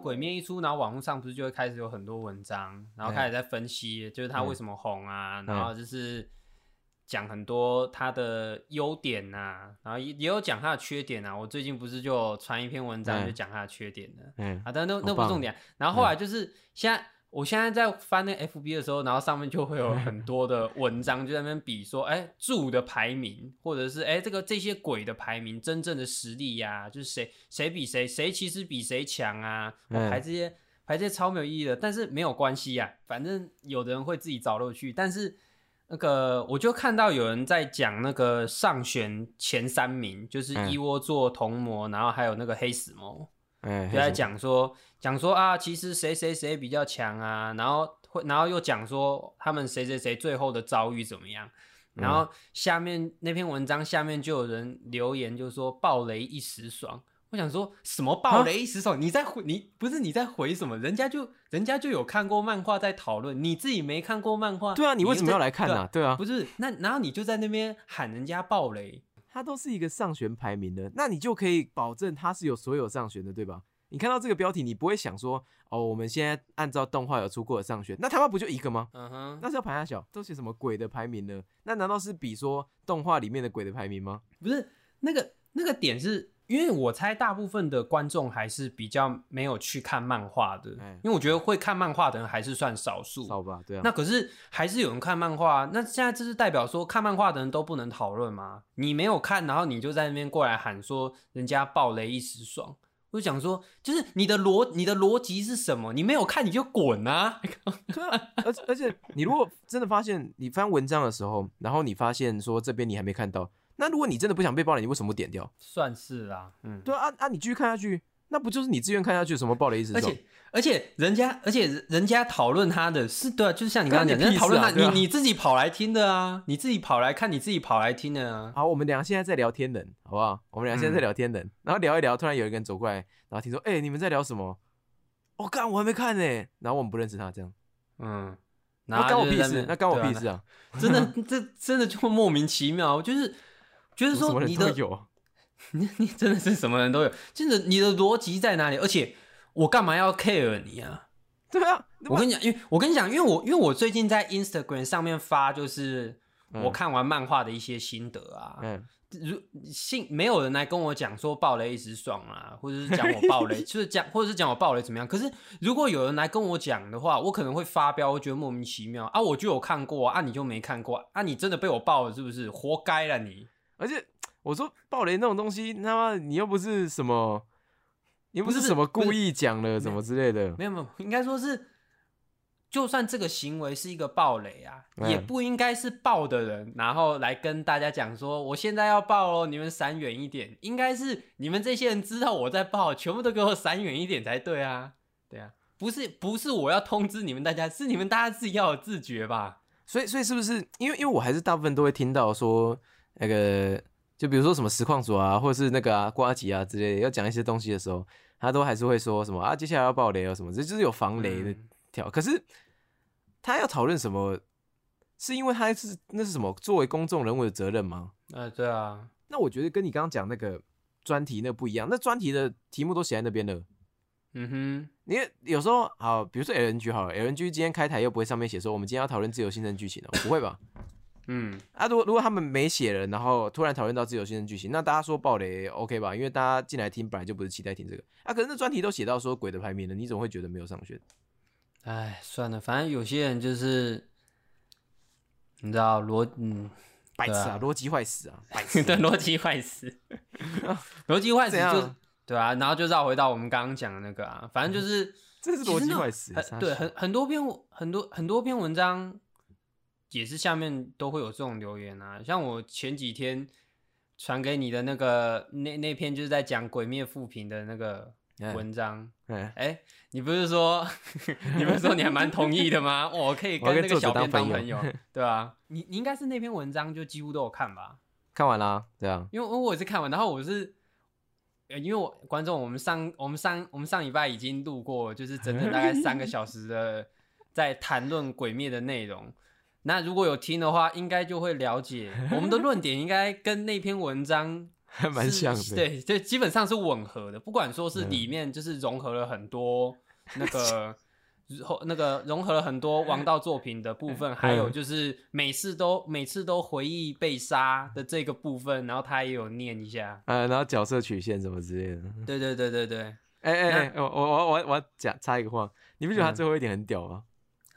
鬼面一出，然后网络上不是就会开始有很多文章，然后开始在分析，就是他为什么红啊，然后就是讲很多他的优点呐、然后也也有讲他的缺点啊。我最近不是就传一篇文章，嗯就讲他的缺点的嗯啊，但那那不是重点啊。然后后来就是现在。我现在在翻那 FB 的时候，然后上面就会有很多的文章，就在那边比说，哎、柱的排名，或者是哎、这个这些鬼的排名，真正的实力呀、就是谁谁比谁，谁其实比谁强啊，我嗯排这些排这些超没有意义的，但是没有关系呀、反正有的人会自己找乐趣，但是那个我就看到有人在讲那个上选前三名，就是嗯一窝座、同魔，然后还有那个黑死魔。哎，就在讲说讲说啊，其实谁谁谁比较强啊，然后会然后又讲说他们谁谁谁最后的遭遇怎么样，嗯然后下面那篇文章下面就有人留言就说暴雷一时爽。我想说什么暴雷一时爽？你在回你不是你在回什么？人家就人家就有看过漫画在讨论，你自己没看过漫画，对啊，你为什么要来看呢、对啊，不是，那然后你就在那边喊人家暴雷，它都是一个上旋排名的，那你就可以保证它是有所有上旋的，对吧？你看到这个标题，你不会想说，哦，我们现在按照动画有出过的上旋，那他妈不就一个吗？嗯哼，那是要排下小，都写什么鬼的排名呢？那难道是比说动画里面的鬼的排名吗？不是那个那个点是，因为我猜大部分的观众还是比较没有去看漫画的，哎因为我觉得会看漫画的人还是算少数。少吧，对啊。那可是还是有人看漫画，那现在这是代表说看漫画的人都不能讨论吗？你没有看，然后你就在那边过来喊说人家暴雷一时爽，我就想说，就是你的逻你的逻辑是什么？你没有看你就滚啊，而且而且你如果真的发现你翻文章的时候，然后你发现说这边你还没看到，那如果你真的不想被爆雷，你为什么不点掉？算是啦，嗯。对啊啊啊！你继续看下去，那不就是你自愿看下去什么爆雷意思？而且而且人家而且人家讨论他的是对啊，就是像你刚刚讲，人家讨论他，你你自己跑来听的啊，你自己跑来看，你自己跑来听的啊。好，我们俩现在在聊天人，好不好？我们俩现在在聊天人，然后聊一聊，突然有一个人走过来，然后听说，哎、你们在聊什么？我、干，我还没看呢。然后我们不认识他，这样，嗯，那后干我屁事？那干我屁事啊？真的，这真的就莫名其妙，就是就是说你的 你你真的是什么人都有，真的你的逻辑在哪里？而且我干嘛要 care 你啊？对啊，我跟你讲，因为我跟你讲，因为我因为我最近在 Instagram 上面发，就是嗯我看完漫画的一些心得啊。嗯，如信没有人来跟我讲说暴雷一时爽啊，或者是讲我暴雷，就是讲或者是讲我暴雷怎么样。可是如果有人来跟我讲的话，我可能会发飙，我觉得莫名其妙啊，我就有看过啊，你就没看过啊，你真的被我爆了是不是？活该了你！而且我说暴雷那种东西，他妈你又不是什么，你又不不是是什么故意讲了什么之类的，没有没有，应该说是，就算这个行为是一个暴雷啊，嗯也不应该是爆的人，然后来跟大家讲说我现在要爆喽，你们闪远一点。应该是你们这些人知道我在爆，全部都给我闪远一点才对啊，对啊，不是不是我要通知你们大家，是你们大家自己要有自觉吧？所以所以是不是因为因为我还是大部分都会听到说那个，就比如说什么实况组啊，或者是那个啊瓜吉啊之类的，要讲一些东西的时候，他都还是会说什么啊，接下来要爆雷啊什么，这就是有防雷的嗯条。可是他要讨论什么，是因为他是那是什么作为公众人物的责任吗？呃，对啊，那我觉得跟你刚刚讲那个专题那不一样，那专题的题目都写在那边了。嗯哼，你有时候好，比如说 LNG 好了，LNG 今天开台又不会上面写说我们今天要讨论自由新生剧情哦，不会吧？嗯，啊，如果如果他们没写了，然后突然讨论到自由新生剧情，那大家说暴雷 OK 吧？因为大家进来听本来就不是期待听这个啊，可是那专题都写到说鬼的排名了，你怎么会觉得没有上选？哎，算了，反正有些人就是，你知道逻嗯。白痴啊，逻辑坏死啊，白 痴对，逻辑坏死，逻辑坏死就对啊，然后就绕回到我们刚刚讲的那个啊，反正就是这是逻辑坏死，对，很很多篇很多很多篇文章也是下面都会有这种留言啊，像我前几天传给你的那个那那篇就是在讲《鬼灭》复评的那个嗯文章，哎，哎、你不是说 你不是说你还蛮同意的吗？我可以跟跟那个小编当朋友，对啊，你你应该是那篇文章就几乎都有看吧？看完啦，对啊因为我也是看完，然后我是，呃因为我观众，我们上我们上我们上礼拜已经录过，就是整整大概三个小时的 在谈论《鬼灭》的内容。那如果有听的话，应该就会了解 我们的论点，应该跟那篇文章还蛮像的。，对，就基本上是吻合的。不管说是嗯里面就是融合了很多那个后那个融合了很多王道作品的部分，还有嗯就是每次都每次都回忆被杀的这个部分，然后他也有念一下。呃，然后角色曲线什么之类的。对对对对对，哎哎哎，我我我我我讲插一个话，你不觉得他嗯最后一点很屌吗？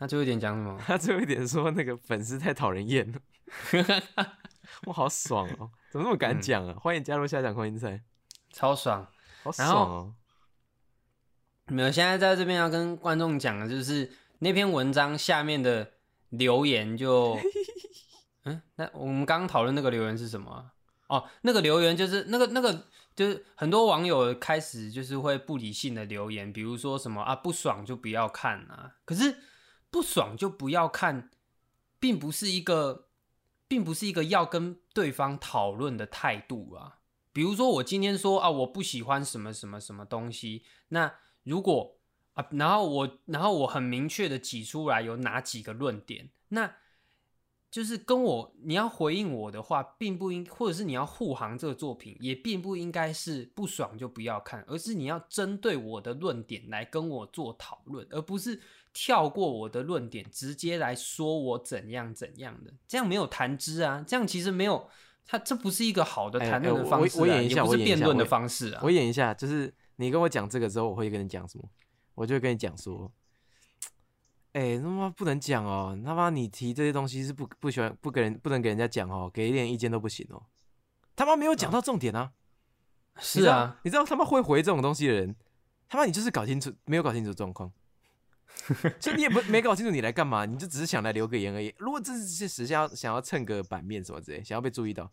他最后一点讲什么？他最后一点说那个粉丝太讨人厌了，我好爽哦！怎么那么敢嗯讲啊？欢迎加入下讲空音赛，超爽。好爽哦！没有，现在在这边要跟观众讲的就是那篇文章下面的留言就，嗯，那我们刚刚讨论那个留言是什么啊、哦，那个留言就是那个那个就是很多网友开始就是会不理性的留言，比如说什么啊不爽就不要看啊，可是不爽就不要看，并不是一个，并不是一个要跟对方讨论的态度啊。比如说我今天说啊我不喜欢什么什么什么东西，那如果啊，然后我然后我很明确的挤出来有哪几个论点，那就是跟我你要回应我的话，并不应，或者是你要护航这个作品，也并不应该是不爽就不要看，而是你要针对我的论点来跟我做讨论，而不是跳过我的论点直接来说我怎样怎样的，这样没有谈资啊，这样其实没有。它这不是一个好的哎谈论的方式、啊我演一下也不是辩论的方式啊。我演一下，就是你跟我讲这个之后，我会跟你讲什么？我就会跟你讲说，哎、他妈不能讲哦，他妈你提这些东西是不不喜欢不给人不能给人家讲哦，给一点意见都不行哦。他妈没有讲到重点啊！是啊，你知道他妈会回这种东西的人，他妈你就是搞清楚没有搞清楚状况，就你也不没搞清楚你来干嘛，你就只是想来留个言而已。如果这是实想要想要蹭个版面什么之类，想要被注意到，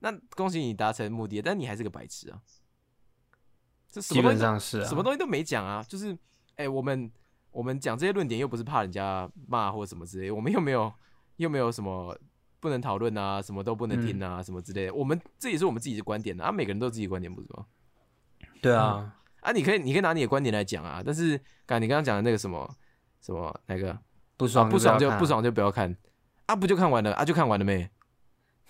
那恭喜你达成目的，但你还是个白痴啊！这什基本上是啊。什么东西都没讲啊，就是哎、我们我们讲这些论点又不是怕人家骂或什么之类，我们又没有又没有什么不能讨论啊，什么都不能听啊，什么之类的。我们这也是我们自己的观点啊，啊每个人都有自己的观点，不是吗？对啊，啊，你可以你可以拿你的观点来讲啊，但是刚你刚刚讲的那个什么什么那个不爽、啊不爽就不，爽就不要看啊，不就看完了啊就看完了没？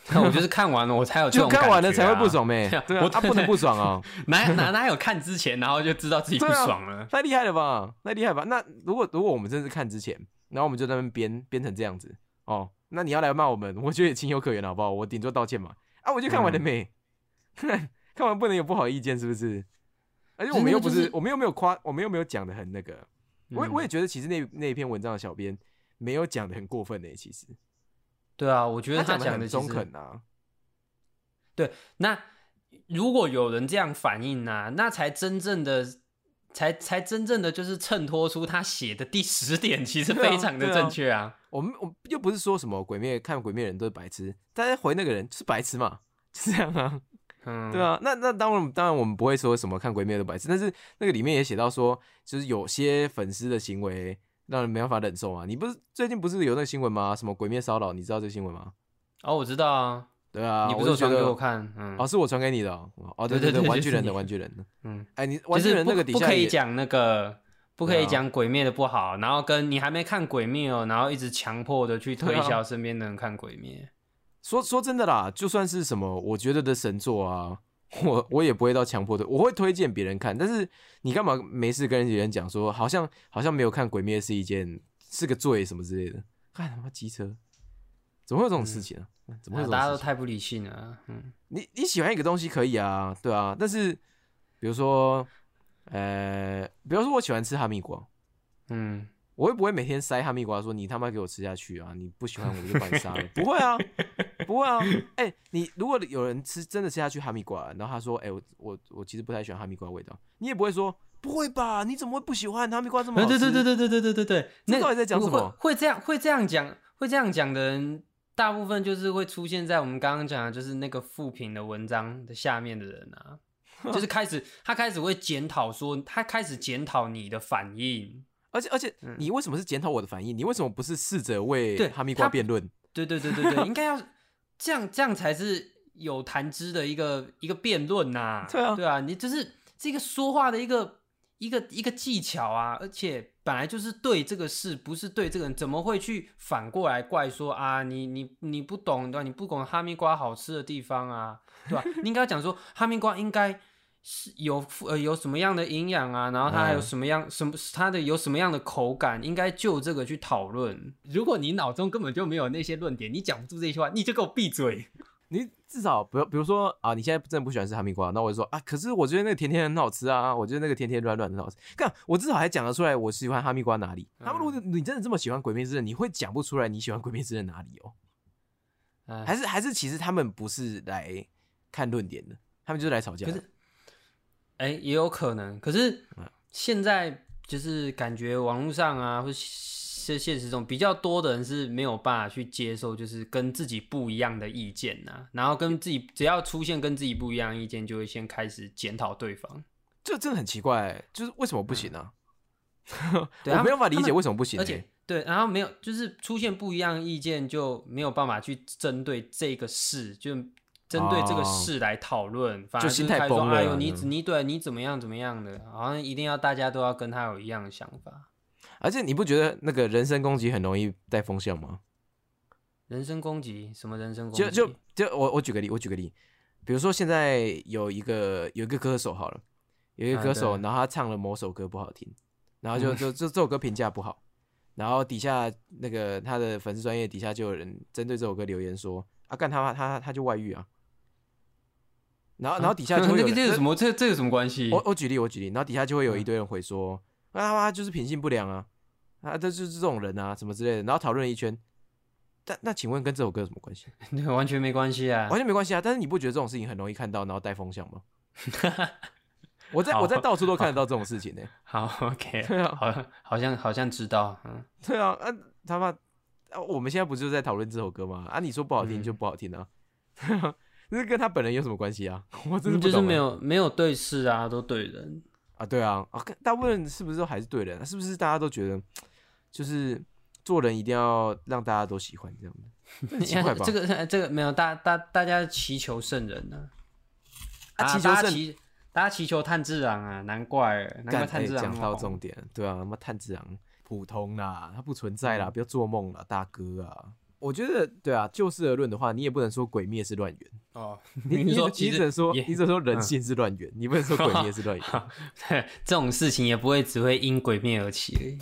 那我就是看完了我才有这就种看完了才会不爽呗？对 啊对啊，我啊不能不爽啊，哪哪哪有看之前，然后就知道自己不爽了？太厉害了吧，太厉害吧？那如果如果我们真是看之前，然后我们就在那边编编成这样子哦，那你要来骂我们，我觉得也情有可原，好不好？我顶多道歉嘛。啊，我就看完了嗯没？看看完不能有不好意见，是不是？而且我们又不是，我们又没有夸，我们又没有讲的很那个。我我也觉得，其实那那篇文章的小编没有讲的很过分呢、其实对啊，我觉得他讲的中。肯啊。那如果有人这样反应啊，那才真正的。才才真正的就是衬托出他写的第十点，其实非常的正确啊。我们我又不是说什么鬼灭看鬼灭人都是白痴，大家回那个人是白痴嘛，就这样啊。嗯，对，啊，那那当然当然我们不会说什么看鬼灭的白痴，但是那个里面也写到说，就是有些粉丝的行为让人没办法忍受啊。你不是最近不是有那个新闻吗？什么鬼灭骚扰，你知道这个新闻吗？哦，我知道啊，对啊，你不是有传给我看？嗯，哦，是我传给你的哦，哦对对对对对玩具人的玩具人的，嗯，哎，你玩具人是不不可以那个底下也讲那个，不可以讲鬼灭的不好，然后跟你还没看鬼灭哦，然后一直强迫的去推销身边的人看鬼灭。说说真的啦，就算是什么我觉得的神作啊，我我也不会到强迫的，我会推荐别人看。但是你干嘛没事跟别人讲说，好像好像没有看《鬼灭》是一件是个罪什么之类的？看他妈机车，怎么会有这种事情啊？怎么会有大家？都太不理性了啊，嗯，你你喜欢一个东西可以啊，对啊，但是比如说，呃，比如说我喜欢吃哈密瓜，嗯，我会不会每天塞哈密瓜说你他妈给我吃下去啊？你不喜欢我就把你杀了？不会啊，不会啊。哎、你如果有人吃真的吃下去哈密瓜，然后他说，哎、我我我其实不太喜欢哈密瓜味道，你也不会说不会吧？你怎么会不喜欢哈密瓜这么好吃？对对对对对对对对对，那这到底在讲什么会会这样会这样讲会这样讲的人，大部分就是会出现在我们刚刚讲的，就是那个负评的文章的下面的人啊，就是开始他开始会检讨说，他开始检讨你的反应。而且而且你为什么是检讨我的反应？你为什么不是试着为哈密瓜辩论？对对对对对，应该要这样，这样才是有谈资的一个一个辩论呐。对啊对啊，你就是这个说话的一个一个一个技巧啊，而且本来就是对这个事，不是对这个人，怎么会去反过来怪说啊，你你你不懂对吧？你不懂哈密瓜好吃的地方啊，对吧？你应该讲说哈密瓜应该是有呃有什么样的营养啊，然后它还有嗯什么样、什么它的有什么样的口感，应该就这个去讨论。如果你脑中根本就没有那些论点，你讲不出这些话，你就给我闭嘴。你至少不要比如说啊，你现在真的不喜欢吃哈密瓜，那我就说啊，可是我觉得那个甜甜很好吃啊，我觉得那个甜甜软软很好吃。看我至少还讲得出来我喜欢哈密瓜哪里。他们如果你真的这么喜欢《鬼灭之刃》，你会讲不出来你喜欢《鬼灭之刃》哪里哦？哎还是还是其实他们不是来看论点的，他们就是来吵架的。可是，哎、也有可能。可是嗯现在就是感觉网络上啊，或是现实中比较多的人是没有办法去接受，就是跟自己不一样的意见呐、然后跟自己只要出现跟自己不一样的意见，就会先开始检讨对方。这真的很奇怪、就是为什么不行啊？对 我没有办法理解为什么不行、欸。而且对，然后没有，就是出现不一样意见，就没有办法去针对这个事，就针对这个哦事来讨论，反而就是心态崩了哎呦，你嗯你对你怎么样怎么样的，好像一定要大家都要跟他有一样的想法。而且你不觉得那个人身攻击很容易带风向吗？人身攻击？什么人身攻击？就就就我我举个例，我举个例，比如说现在有一个有一个歌手好了，有一个啊歌手，对然后他唱了某首歌不好听，然后就嗯就就这首歌评价不好，然后底下那个他的粉丝专业底下就有人针对这首歌留言说啊干他妈他他就外遇啊，然后然后底下就会有人那个这有什么这这有什么关系？我我举例，我举例，然后底下就会有一嗯堆人回说，啊他妈就是品性不良啊，啊这就是这种人啊，什么之类的，然后讨论了一圈。但那请问跟这首歌有什么关系？完全没关系啊完。全没关系啊。但是你不觉得这种事情很容易看到，然后带风向吗？我在我在到处都看得到这种事情呢、好，OK，对啊，好，好像好像知道，嗯，对啊，啊他妈，啊我们现在不就是在讨论这首歌吗？啊，你说不好听嗯就不好听啊，那跟他本人有什么关系啊？我真的就是没有没有对事啊，都对人。啊，对啊，啊，大部分是不是都还是对人、啊？是不是大家都觉得就是做人一定要让大家都喜欢这样的？这很奇怪吧？这个这个没有，大大大家祈求圣人呢、啊，祈求圣大家祈大家祈求炭治郎啊，难怪难怪干炭治郎哎讲到重点，对啊，他妈炭治郎普通啦，他不存在啦，嗯不要做梦啦，大哥啊！我觉得对啊，就事而论的话，你也不能说鬼灭是乱源，哦。你说你只能说也你只能说人性是乱源，你不能说鬼灭是乱源。这种事情也不会只会因鬼灭而起。